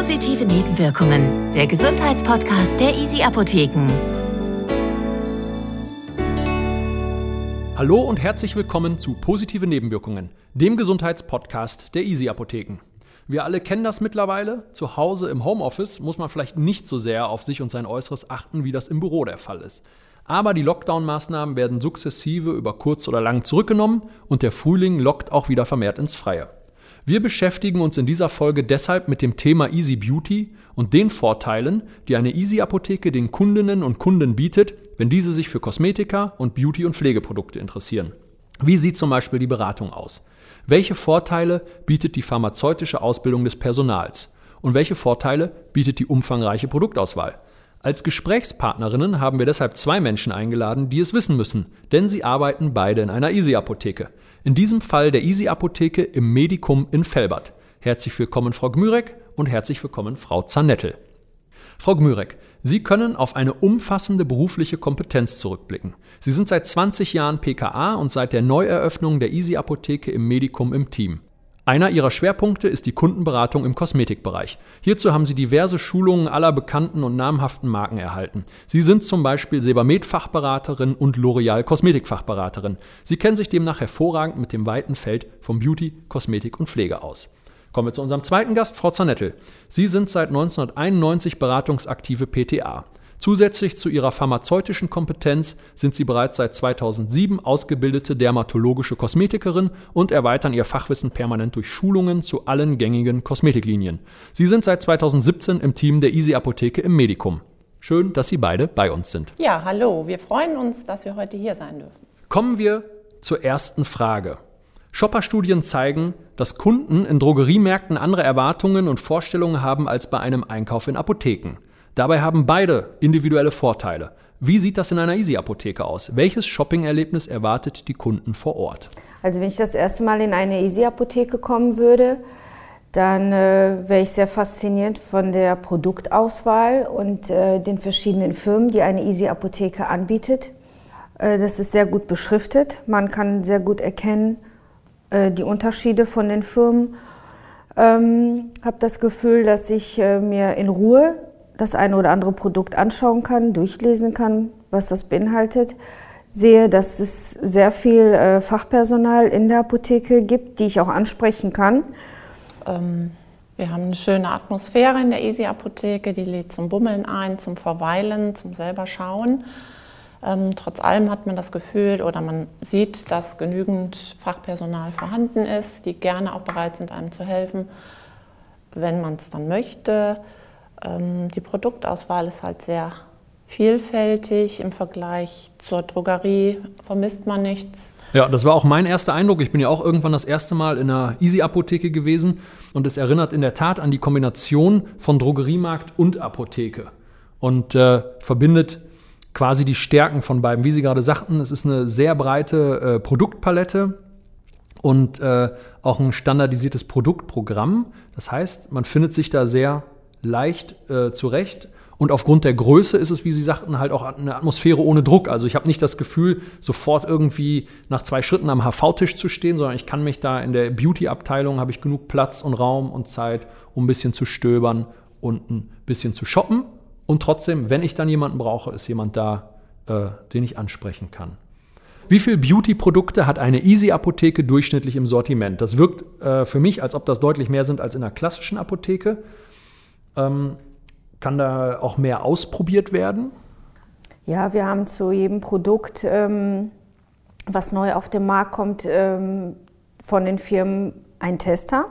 Positive Nebenwirkungen, der Gesundheitspodcast der Easy Apotheken. Hallo und herzlich willkommen zu Positive Nebenwirkungen, dem Gesundheitspodcast der Easy Apotheken. Wir alle kennen das mittlerweile. Zu Hause im Homeoffice muss man vielleicht nicht so sehr auf sich und sein Äußeres achten, wie das im Büro der Fall ist. Aber die Lockdown-Maßnahmen werden sukzessive über kurz oder lang zurückgenommen und der Frühling lockt auch wieder vermehrt ins Freie. Wir beschäftigen uns in dieser Folge deshalb mit dem Thema Easy Beauty und den Vorteilen, die eine Easy Apotheke den Kundinnen und Kunden bietet, wenn diese sich für Kosmetika und Beauty- und Pflegeprodukte interessieren. Wie sieht zum Beispiel die Beratung aus? Welche Vorteile bietet die pharmazeutische Ausbildung des Personals? Und welche Vorteile bietet die umfangreiche Produktauswahl? Als Gesprächspartnerinnen haben wir deshalb zwei Menschen eingeladen, die es wissen müssen, denn sie arbeiten beide in einer Easy-Apotheke. In diesem Fall der Easy-Apotheke im Medikum in Felbert. Herzlich willkommen, Frau Gmürek, und herzlich willkommen, Frau Zanettel. Frau Gmürek, Sie können auf eine umfassende berufliche Kompetenz zurückblicken. Sie sind seit 20 Jahren PKA und seit der Neueröffnung der Easy Apotheke im Medikum im Team. Einer ihrer Schwerpunkte ist die Kundenberatung im Kosmetikbereich. Hierzu haben sie diverse Schulungen aller bekannten und namhaften Marken erhalten. Sie sind zum Beispiel Sebamed-Fachberaterin und L'Oreal Kosmetikfachberaterin. Sie kennen sich demnach hervorragend mit dem weiten Feld von Beauty, Kosmetik und Pflege aus. Kommen wir zu unserem zweiten Gast, Frau Zanettel. Sie sind seit 1991 beratungsaktive PTA. Zusätzlich zu ihrer pharmazeutischen Kompetenz sind sie bereits seit 2007 ausgebildete dermatologische Kosmetikerin und erweitern ihr Fachwissen permanent durch Schulungen zu allen gängigen Kosmetiklinien. Sie sind seit 2017 im Team der Easy Apotheke im Medikum. Schön, dass Sie beide bei uns sind. Ja, hallo. Wir freuen uns, dass wir heute hier sein dürfen. Kommen wir zur ersten Frage. Shopper-Studien zeigen, dass Kunden in Drogeriemärkten andere Erwartungen und Vorstellungen haben als bei einem Einkauf in Apotheken. Dabei haben beide individuelle Vorteile. Wie sieht das in einer Easy-Apotheke aus? Welches Shopping-Erlebnis erwartet die Kunden vor Ort? Also wenn ich das erste Mal in eine Easy-Apotheke kommen würde, dann äh, wäre ich sehr fasziniert von der Produktauswahl und äh, den verschiedenen Firmen, die eine Easy-Apotheke anbietet. Äh, das ist sehr gut beschriftet. Man kann sehr gut erkennen, äh, die Unterschiede von den Firmen. Ähm, habe das Gefühl, dass ich äh, mir in Ruhe das eine oder andere Produkt anschauen kann, durchlesen kann, was das beinhaltet. Sehe, dass es sehr viel äh, Fachpersonal in der Apotheke gibt, die ich auch ansprechen kann. Ähm, wir haben eine schöne Atmosphäre in der Easy-Apotheke, die lädt zum Bummeln ein, zum Verweilen, zum selber schauen. Ähm, trotz allem hat man das Gefühl oder man sieht, dass genügend Fachpersonal vorhanden ist, die gerne auch bereit sind, einem zu helfen, wenn man es dann möchte. Ähm, die Produktauswahl ist halt sehr vielfältig im Vergleich zur Drogerie, vermisst man nichts. Ja, das war auch mein erster Eindruck. Ich bin ja auch irgendwann das erste Mal in einer Easy-Apotheke gewesen und es erinnert in der Tat an die Kombination von Drogeriemarkt und Apotheke und äh, verbindet quasi die Stärken von beiden. Wie Sie gerade sagten, es ist eine sehr breite äh, Produktpalette und äh, auch ein standardisiertes Produktprogramm. Das heißt, man findet sich da sehr leicht äh, zurecht. Und aufgrund der Größe ist es, wie Sie sagten, halt auch eine Atmosphäre ohne Druck. Also ich habe nicht das Gefühl, sofort irgendwie nach zwei Schritten am HV-Tisch zu stehen, sondern ich kann mich da in der Beauty-Abteilung, habe ich genug Platz und Raum und Zeit, um ein bisschen zu stöbern und ein bisschen zu shoppen. Und trotzdem, wenn ich dann jemanden brauche, ist jemand da, äh, den ich ansprechen kann. Wie viele Beauty-Produkte hat eine Easy-Apotheke durchschnittlich im Sortiment? Das wirkt äh, für mich, als ob das deutlich mehr sind als in einer klassischen Apotheke. Ähm, kann da auch mehr ausprobiert werden? Ja, wir haben zu jedem Produkt, ähm, was neu auf den Markt kommt, ähm, von den Firmen einen Tester.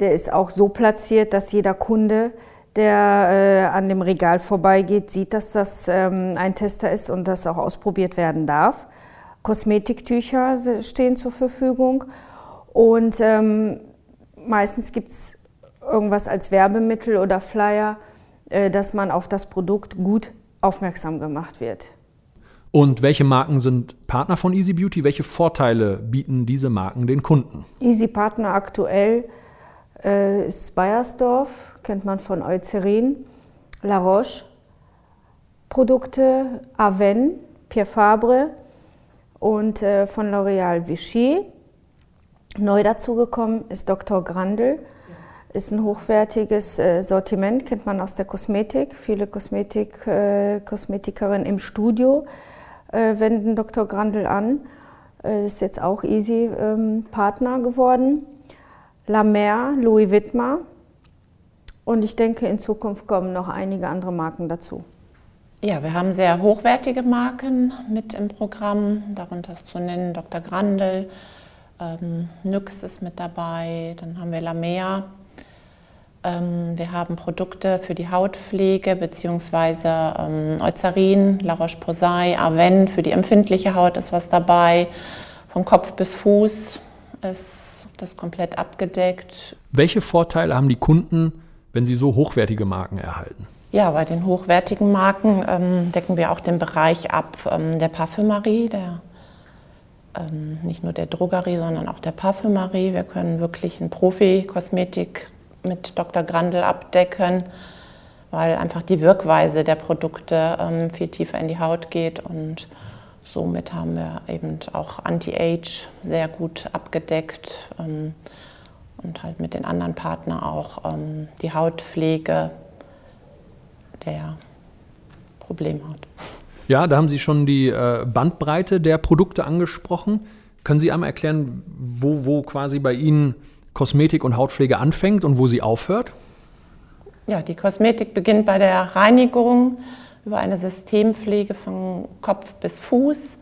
Der ist auch so platziert, dass jeder Kunde der äh, an dem Regal vorbeigeht, sieht, dass das ähm, ein Tester ist und das auch ausprobiert werden darf. Kosmetiktücher stehen zur Verfügung und ähm, meistens gibt es irgendwas als Werbemittel oder Flyer, äh, dass man auf das Produkt gut aufmerksam gemacht wird. Und welche Marken sind Partner von Easy Beauty? Welche Vorteile bieten diese Marken den Kunden? Easy Partner aktuell äh, ist Bayersdorf, kennt man von Eucerin, La Roche, Produkte Aven, Pierre Fabre und äh, von L'Oréal Vichy. Neu dazugekommen ist Dr. Grandel. Ist ein hochwertiges äh, Sortiment, kennt man aus der Kosmetik. Viele Kosmetik, äh, Kosmetikerinnen im Studio äh, wenden Dr. Grandel an. Ist jetzt auch Easy ähm, Partner geworden. La Mer, Louis Wittmer. Und ich denke, in Zukunft kommen noch einige andere Marken dazu. Ja, wir haben sehr hochwertige Marken mit im Programm, darunter ist zu nennen Dr. Grandel, ähm, Nyx ist mit dabei, dann haben wir La Mer, wir haben Produkte für die Hautpflege bzw. Ähm, Eucerin, La Roche-Posay, Aven für die empfindliche Haut ist was dabei. Von Kopf bis Fuß ist das komplett abgedeckt. Welche Vorteile haben die Kunden, wenn sie so hochwertige Marken erhalten? Ja, bei den hochwertigen Marken ähm, decken wir auch den Bereich ab ähm, der Parfümerie, der, ähm, nicht nur der Drogerie, sondern auch der Parfümerie. Wir können wirklich ein Profi-Kosmetik mit Dr. Grandel abdecken, weil einfach die Wirkweise der Produkte ähm, viel tiefer in die Haut geht und somit haben wir eben auch Anti-Age sehr gut abgedeckt ähm, und halt mit den anderen Partnern auch ähm, die Hautpflege der Problemhaut. Ja, da haben Sie schon die äh, Bandbreite der Produkte angesprochen. Können Sie einmal erklären, wo, wo quasi bei Ihnen Kosmetik und Hautpflege anfängt und wo sie aufhört? Ja, die Kosmetik beginnt bei der Reinigung über eine Systempflege von Kopf bis Fuß.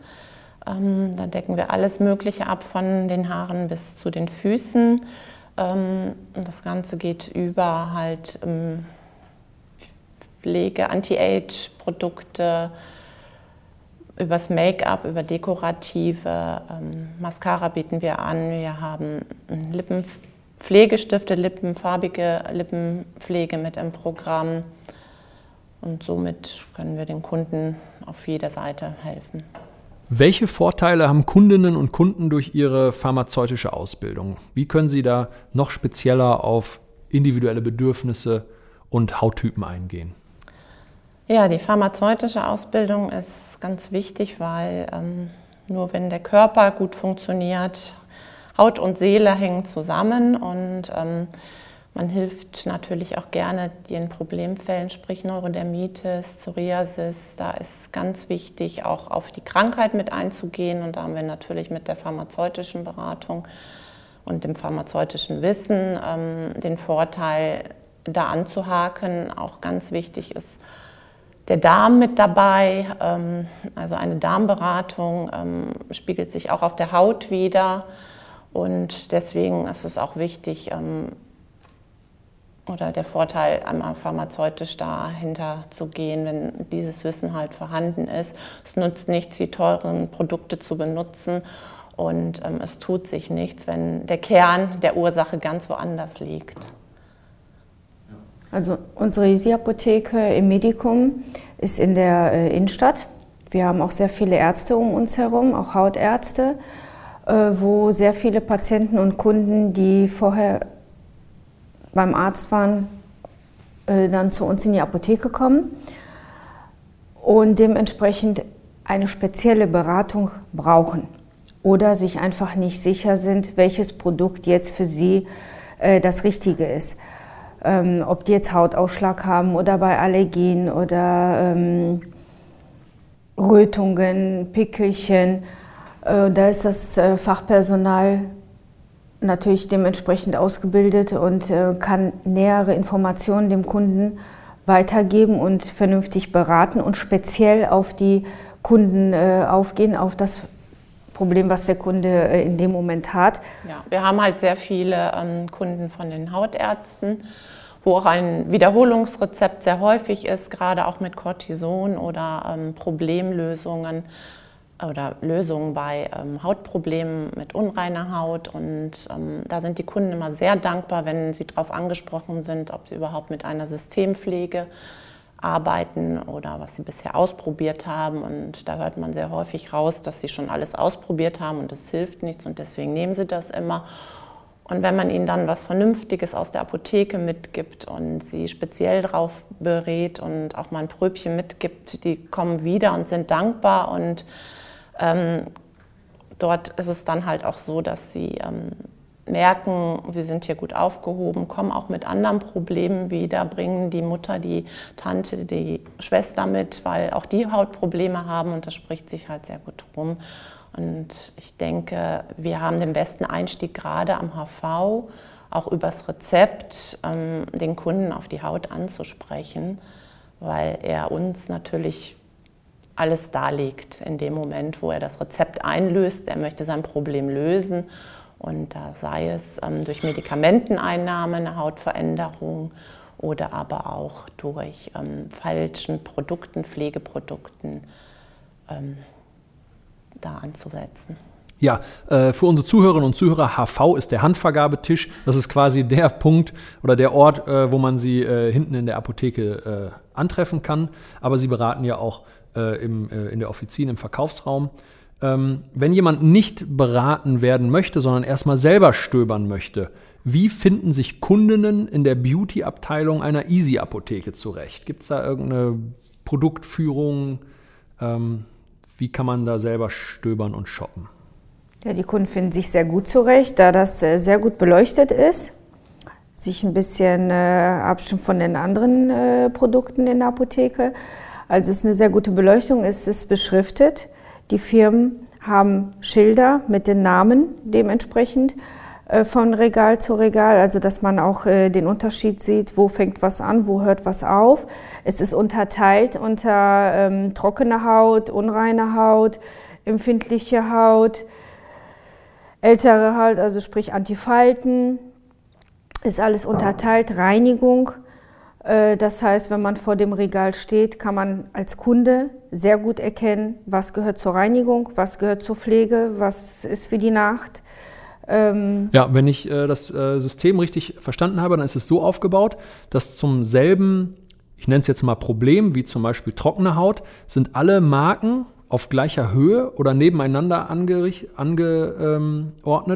Ähm, da decken wir alles Mögliche ab, von den Haaren bis zu den Füßen. Ähm, das Ganze geht über halt ähm, Pflege, Anti-Age-Produkte, übers Make-up, über dekorative ähm, Mascara bieten wir an. Wir haben Lippenpflegestifte, lippenfarbige Lippenpflege mit im Programm. Und somit können wir den Kunden auf jeder Seite helfen. Welche Vorteile haben Kundinnen und Kunden durch ihre pharmazeutische Ausbildung? Wie können sie da noch spezieller auf individuelle Bedürfnisse und Hauttypen eingehen? Ja, die pharmazeutische Ausbildung ist ganz wichtig, weil ähm, nur wenn der Körper gut funktioniert, Haut und Seele hängen zusammen und ähm, man hilft natürlich auch gerne den Problemfällen, sprich Neurodermitis, Psoriasis. Da ist ganz wichtig, auch auf die Krankheit mit einzugehen. Und da haben wir natürlich mit der pharmazeutischen Beratung und dem pharmazeutischen Wissen ähm, den Vorteil, da anzuhaken. Auch ganz wichtig ist, der Darm mit dabei. Ähm, also eine Darmberatung ähm, spiegelt sich auch auf der Haut wieder. Und deswegen ist es auch wichtig, ähm, oder der Vorteil, einmal pharmazeutisch dahinter zu gehen, wenn dieses Wissen halt vorhanden ist. Es nutzt nichts, die teuren Produkte zu benutzen und es tut sich nichts, wenn der Kern der Ursache ganz woanders liegt. Also unsere Easy-Apotheke im Medikum ist in der äh, Innenstadt. Wir haben auch sehr viele Ärzte um uns herum, auch Hautärzte, äh, wo sehr viele Patienten und Kunden, die vorher beim Arzt waren, äh, dann zu uns in die Apotheke kommen und dementsprechend eine spezielle Beratung brauchen oder sich einfach nicht sicher sind, welches Produkt jetzt für sie das Richtige ist ähm, ob die jetzt Hautausschlag haben oder bei Allergien oder ähm, Rötungen, Pickelchen. Äh, da ist das äh, Fachpersonal natürlich dementsprechend ausgebildet und äh, kann nähere Informationen dem Kunden weitergeben und vernünftig beraten und speziell auf die Kunden äh, aufgehen, auf das Problem, was der Kunde äh, in dem Moment hat. Ja, wir haben halt sehr viele ähm, Kunden von den Hautärzten wo auch ein Wiederholungsrezept sehr häufig ist, gerade auch mit Cortison oder ähm, Problemlösungen oder Lösungen bei ähm, Hautproblemen mit unreiner Haut. Und ähm, da sind die Kunden immer sehr dankbar, wenn sie darauf angesprochen sind, ob sie überhaupt mit einer Systempflege arbeiten oder was sie bisher ausprobiert haben. Und da hört man sehr häufig raus, dass sie schon alles ausprobiert haben und es hilft nichts und deswegen nehmen sie das immer. Und wenn man ihnen dann was Vernünftiges aus der Apotheke mitgibt und sie speziell darauf berät und auch mal ein Pröbchen mitgibt, die kommen wieder und sind dankbar. Und ähm, dort ist es dann halt auch so, dass sie ähm, merken, sie sind hier gut aufgehoben, kommen auch mit anderen Problemen wieder, bringen die Mutter, die Tante, die Schwester mit, weil auch die Hautprobleme haben und das spricht sich halt sehr gut rum. Und ich denke, wir haben den besten Einstieg gerade am HV, auch übers Rezept, ähm, den Kunden auf die Haut anzusprechen, weil er uns natürlich alles darlegt in dem Moment, wo er das Rezept einlöst. Er möchte sein Problem lösen und da sei es ähm, durch Medikamenteneinnahme eine Hautveränderung oder aber auch durch ähm, falschen Produkten, Pflegeprodukten ähm, da anzusetzen. Ja, äh, für unsere Zuhörerinnen und Zuhörer, HV ist der Handvergabetisch. Das ist quasi der Punkt oder der Ort, äh, wo man sie äh, hinten in der Apotheke antreffen kann. Aber sie beraten ja auch in der Offizin, im Verkaufsraum. Ähm, wenn jemand nicht beraten werden möchte, sondern erstmal selber stöbern möchte, wie finden sich Kundinnen in der Beauty-Abteilung einer Easy-Apotheke zurecht? Gibt es da irgendeine Produktführung? Ähm, wie kann man da selber stöbern und shoppen? Ja, die Kunden finden sich sehr gut zurecht, da das äh, sehr gut beleuchtet ist, sich ein bisschen äh, abstimmt von den anderen äh, Produkten in der Apotheke. Also es ist eine sehr gute Beleuchtung, es ist beschriftet. Die Firmen haben Schilder mit den Namen dementsprechend äh, von Regal zu Regal, also dass man auch äh, den Unterschied sieht, wo fängt was an, wo hört was auf. Es ist unterteilt unter ähm, trockene Haut, unreine Haut, empfindliche Haut, ältere Haut, also sprich Antifalten, ist alles unterteilt, Reinigung. Äh, das heißt, wenn man vor dem Regal steht, kann man als Kunde sehr gut erkennen, was gehört zur Reinigung, was gehört zur Pflege, was ist für die Nacht. Ähm ja, wenn ich äh, das äh, System richtig verstanden habe, dann ist es so aufgebaut, dass zum selben, ich nenne es jetzt mal Problem, wie zum Beispiel trockene Haut, sind alle Marken auf gleicher Höhe oder nebeneinander angeordnet,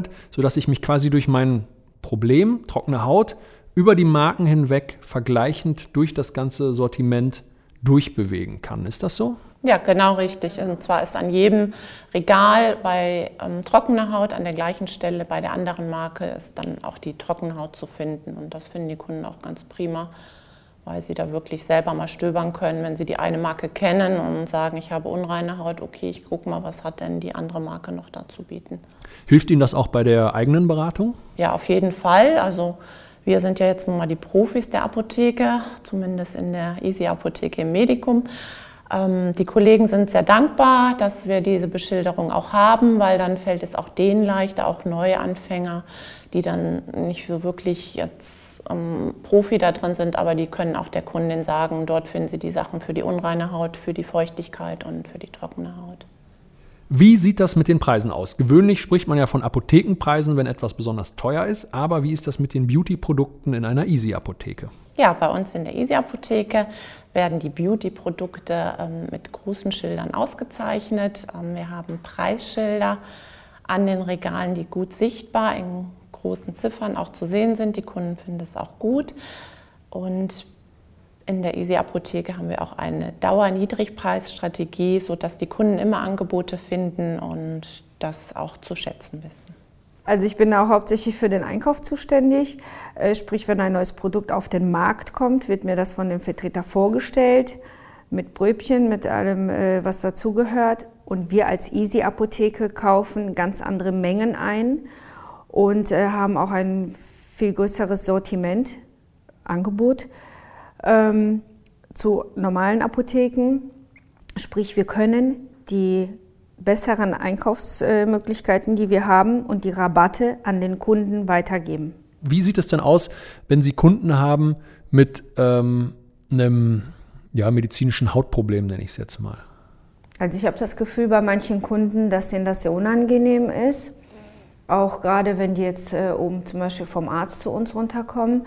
ähm, sodass ich mich quasi durch mein Problem, trockene Haut, über die Marken hinweg vergleichend durch das ganze Sortiment durchbewegen kann. Ist das so? Ja, genau richtig. Und zwar ist an jedem Regal bei ähm, trockener Haut an der gleichen Stelle bei der anderen Marke ist dann auch die trockene Haut zu finden. Und das finden die Kunden auch ganz prima, weil sie da wirklich selber mal stöbern können, wenn sie die eine Marke kennen und sagen, ich habe unreine Haut, okay, ich gucke mal, was hat denn die andere Marke noch dazu bieten. Hilft Ihnen das auch bei der eigenen Beratung? Ja, auf jeden Fall. Also wir sind ja jetzt nun mal die Profis der Apotheke, zumindest in der Easy-Apotheke im Medikum. Ähm, die Kollegen sind sehr dankbar, dass wir diese Beschilderung auch haben, weil dann fällt es auch denen leichter, auch neue Anfänger, die dann nicht so wirklich jetzt ähm, Profi da drin sind, aber die können auch der Kundin sagen, dort finden sie die Sachen für die unreine Haut, für die Feuchtigkeit und für die trockene Haut. Wie sieht das mit den Preisen aus? Gewöhnlich spricht man ja von Apothekenpreisen, wenn etwas besonders teuer ist, aber wie ist das mit den Beauty-Produkten in einer Easy-Apotheke? Ja, bei uns in der Easy-Apotheke werden die Beauty-Produkte ähm, mit großen Schildern ausgezeichnet. Ähm, wir haben Preisschilder an den Regalen, die gut sichtbar in großen Ziffern auch zu sehen sind. Die Kunden finden es auch gut. Und in der Easy Apotheke haben wir auch eine Dauerniedrigpreisstrategie, sodass die Kunden immer Angebote finden und das auch zu schätzen wissen. Also ich bin auch hauptsächlich für den Einkauf zuständig. Äh, sprich, wenn ein neues Produkt auf den Markt kommt, wird mir das von dem Vertreter vorgestellt, mit Bröbchen, mit allem, äh, was dazugehört. Und wir als Easy Apotheke kaufen ganz andere Mengen ein und äh, haben auch ein viel größeres Sortiment, Angebot ähm, zu normalen Apotheken. Sprich, wir können die besseren Einkaufsmöglichkeiten, die wir haben und die Rabatte an den Kunden weitergeben. Wie sieht es denn aus, wenn Sie Kunden haben mit ähm, einem ja, medizinischen Hautproblem, nenne ich es jetzt mal? Also ich habe das Gefühl bei manchen Kunden, dass ihnen das sehr unangenehm ist. Auch gerade wenn die jetzt äh, oben zum Beispiel vom Arzt zu uns runterkommen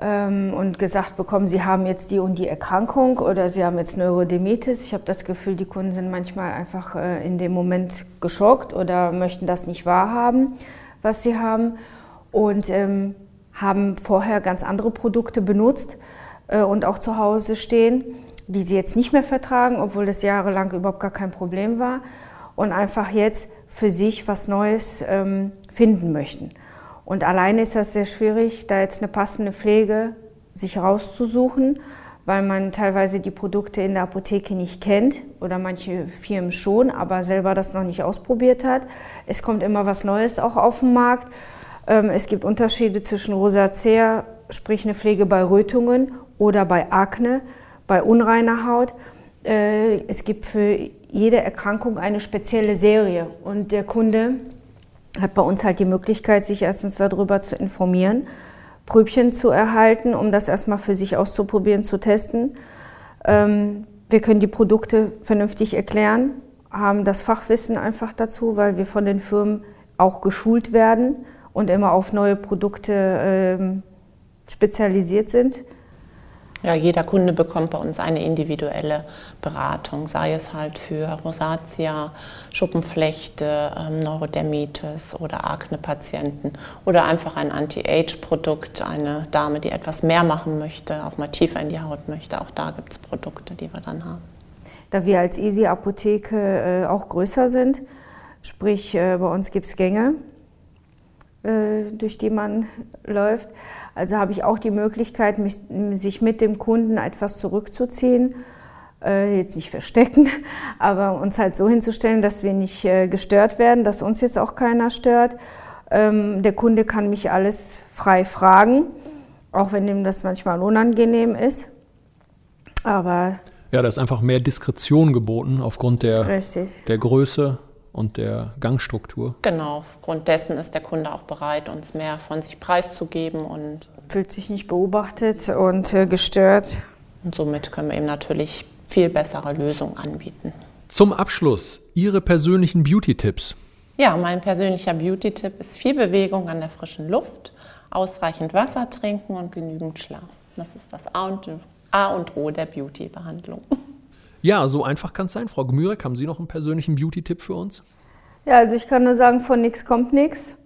und gesagt bekommen, sie haben jetzt die und die Erkrankung oder sie haben jetzt Neurodermitis. Ich habe das Gefühl, die Kunden sind manchmal einfach äh, in dem Moment geschockt oder möchten das nicht wahrhaben, was sie haben und ähm, haben vorher ganz andere Produkte benutzt äh, und auch zu Hause stehen, die sie jetzt nicht mehr vertragen, obwohl das jahrelang überhaupt gar kein Problem war und einfach jetzt für sich was Neues ähm, finden möchten. Und alleine ist das sehr schwierig, da jetzt eine passende Pflege sich rauszusuchen, weil man teilweise die Produkte in der Apotheke nicht kennt oder manche Firmen schon, aber selber das noch nicht ausprobiert hat. Es kommt immer was Neues auch auf den Markt. Ähm, es gibt Unterschiede zwischen Rosacea, sprich eine Pflege bei Rötungen oder bei Akne, bei unreiner Haut. Äh, es gibt für jede Erkrankung eine spezielle Serie und der Kunde hat bei uns halt die Möglichkeit, sich erstens darüber zu informieren, Prübchen zu erhalten, um das erstmal für sich auszuprobieren, zu testen. Ähm, wir können die Produkte vernünftig erklären, haben das Fachwissen einfach dazu, weil wir von den Firmen auch geschult werden und immer auf neue Produkte ähm, spezialisiert sind. Ja, jeder Kunde bekommt bei uns eine individuelle Beratung, sei es halt für Rosatia, Schuppenflechte, ähm, Neurodermitis oder Akne-Patienten oder einfach ein Anti-Age-Produkt, eine Dame, die etwas mehr machen möchte, auch mal tiefer in die Haut möchte. Auch da gibt es Produkte, die wir dann haben. Da wir als Easy Apotheke äh, auch größer sind, sprich äh, bei uns gibt es Gänge, durch die man läuft. Also habe ich auch die Möglichkeit, mich, sich mit dem Kunden etwas zurückzuziehen. Äh, jetzt nicht verstecken, aber uns halt so hinzustellen, dass wir nicht äh, gestört werden, dass uns jetzt auch keiner stört. Ähm, der Kunde kann mich alles frei fragen, auch wenn ihm das manchmal unangenehm ist. Aber ja, da ist einfach mehr Diskretion geboten aufgrund der, der Größe und der Gangstruktur. Genau, aufgrund dessen ist der Kunde auch bereit, uns mehr von sich preiszugeben und fühlt sich nicht beobachtet und äh, gestört. Und somit können wir ihm natürlich viel bessere Lösungen anbieten. Zum Abschluss Ihre persönlichen Beauty-Tipps. Ja, mein persönlicher Beauty-Tipp ist viel Bewegung an der frischen Luft, ausreichend Wasser trinken und genügend Schlaf. Das ist das A und, A und O der Beauty-Behandlung. Ja, so einfach kann es sein. Frau Gmürek, haben Sie noch einen persönlichen Beauty-Tipp für uns? Ja, also ich kann nur sagen, von nichts kommt nichts.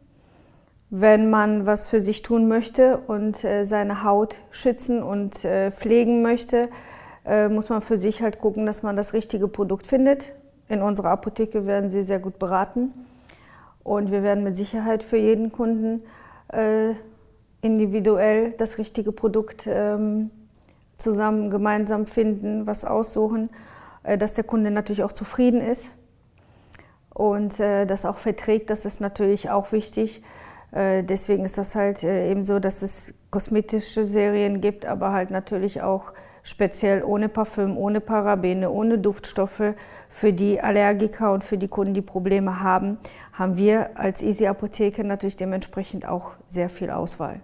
Wenn man was für sich tun möchte und äh, seine Haut schützen und äh, pflegen möchte, äh, muss man für sich halt gucken, dass man das richtige Produkt findet. In unserer Apotheke werden Sie sehr gut beraten und wir werden mit Sicherheit für jeden Kunden äh, individuell das richtige Produkt ähm, zusammen gemeinsam finden, was aussuchen, äh, dass der Kunde natürlich auch zufrieden ist und äh, das auch verträgt. Das ist natürlich auch wichtig. Äh, deswegen ist das halt eben so, dass es kosmetische Serien gibt, aber halt natürlich auch speziell ohne Parfüm, ohne Parabene, ohne Duftstoffe. Für die Allergiker und für die Kunden, die Probleme haben, haben wir als Easy Apotheke natürlich dementsprechend auch sehr viel Auswahl.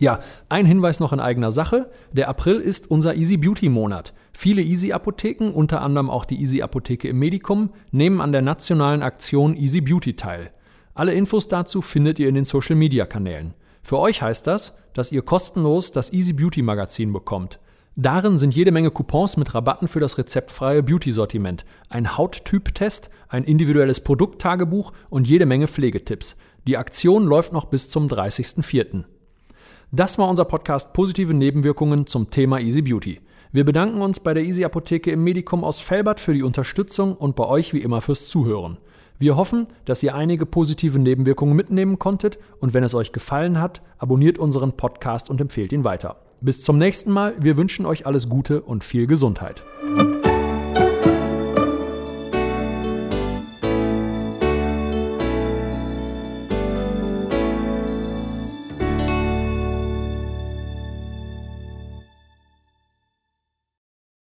Ja, ein Hinweis noch in eigener Sache. Der April ist unser Easy Beauty Monat. Viele Easy Apotheken, unter anderem auch die Easy Apotheke im Medikum, nehmen an der nationalen Aktion Easy Beauty teil. Alle Infos dazu findet ihr in den Social Media Kanälen. Für euch heißt das, dass ihr kostenlos das Easy Beauty Magazin bekommt. Darin sind jede Menge Coupons mit Rabatten für das rezeptfreie Beauty-Sortiment, ein Hauttyp-Test, ein individuelles Produkttagebuch und jede Menge Pflegetipps. Die Aktion läuft noch bis zum 30.04. Das war unser Podcast Positive Nebenwirkungen zum Thema Easy Beauty. Wir bedanken uns bei der Easy Apotheke im Medikum aus Felbert für die Unterstützung und bei euch wie immer fürs Zuhören. Wir hoffen, dass ihr einige positive Nebenwirkungen mitnehmen konntet und wenn es euch gefallen hat, abonniert unseren Podcast und empfehlt ihn weiter. Bis zum nächsten Mal, wir wünschen euch alles Gute und viel Gesundheit.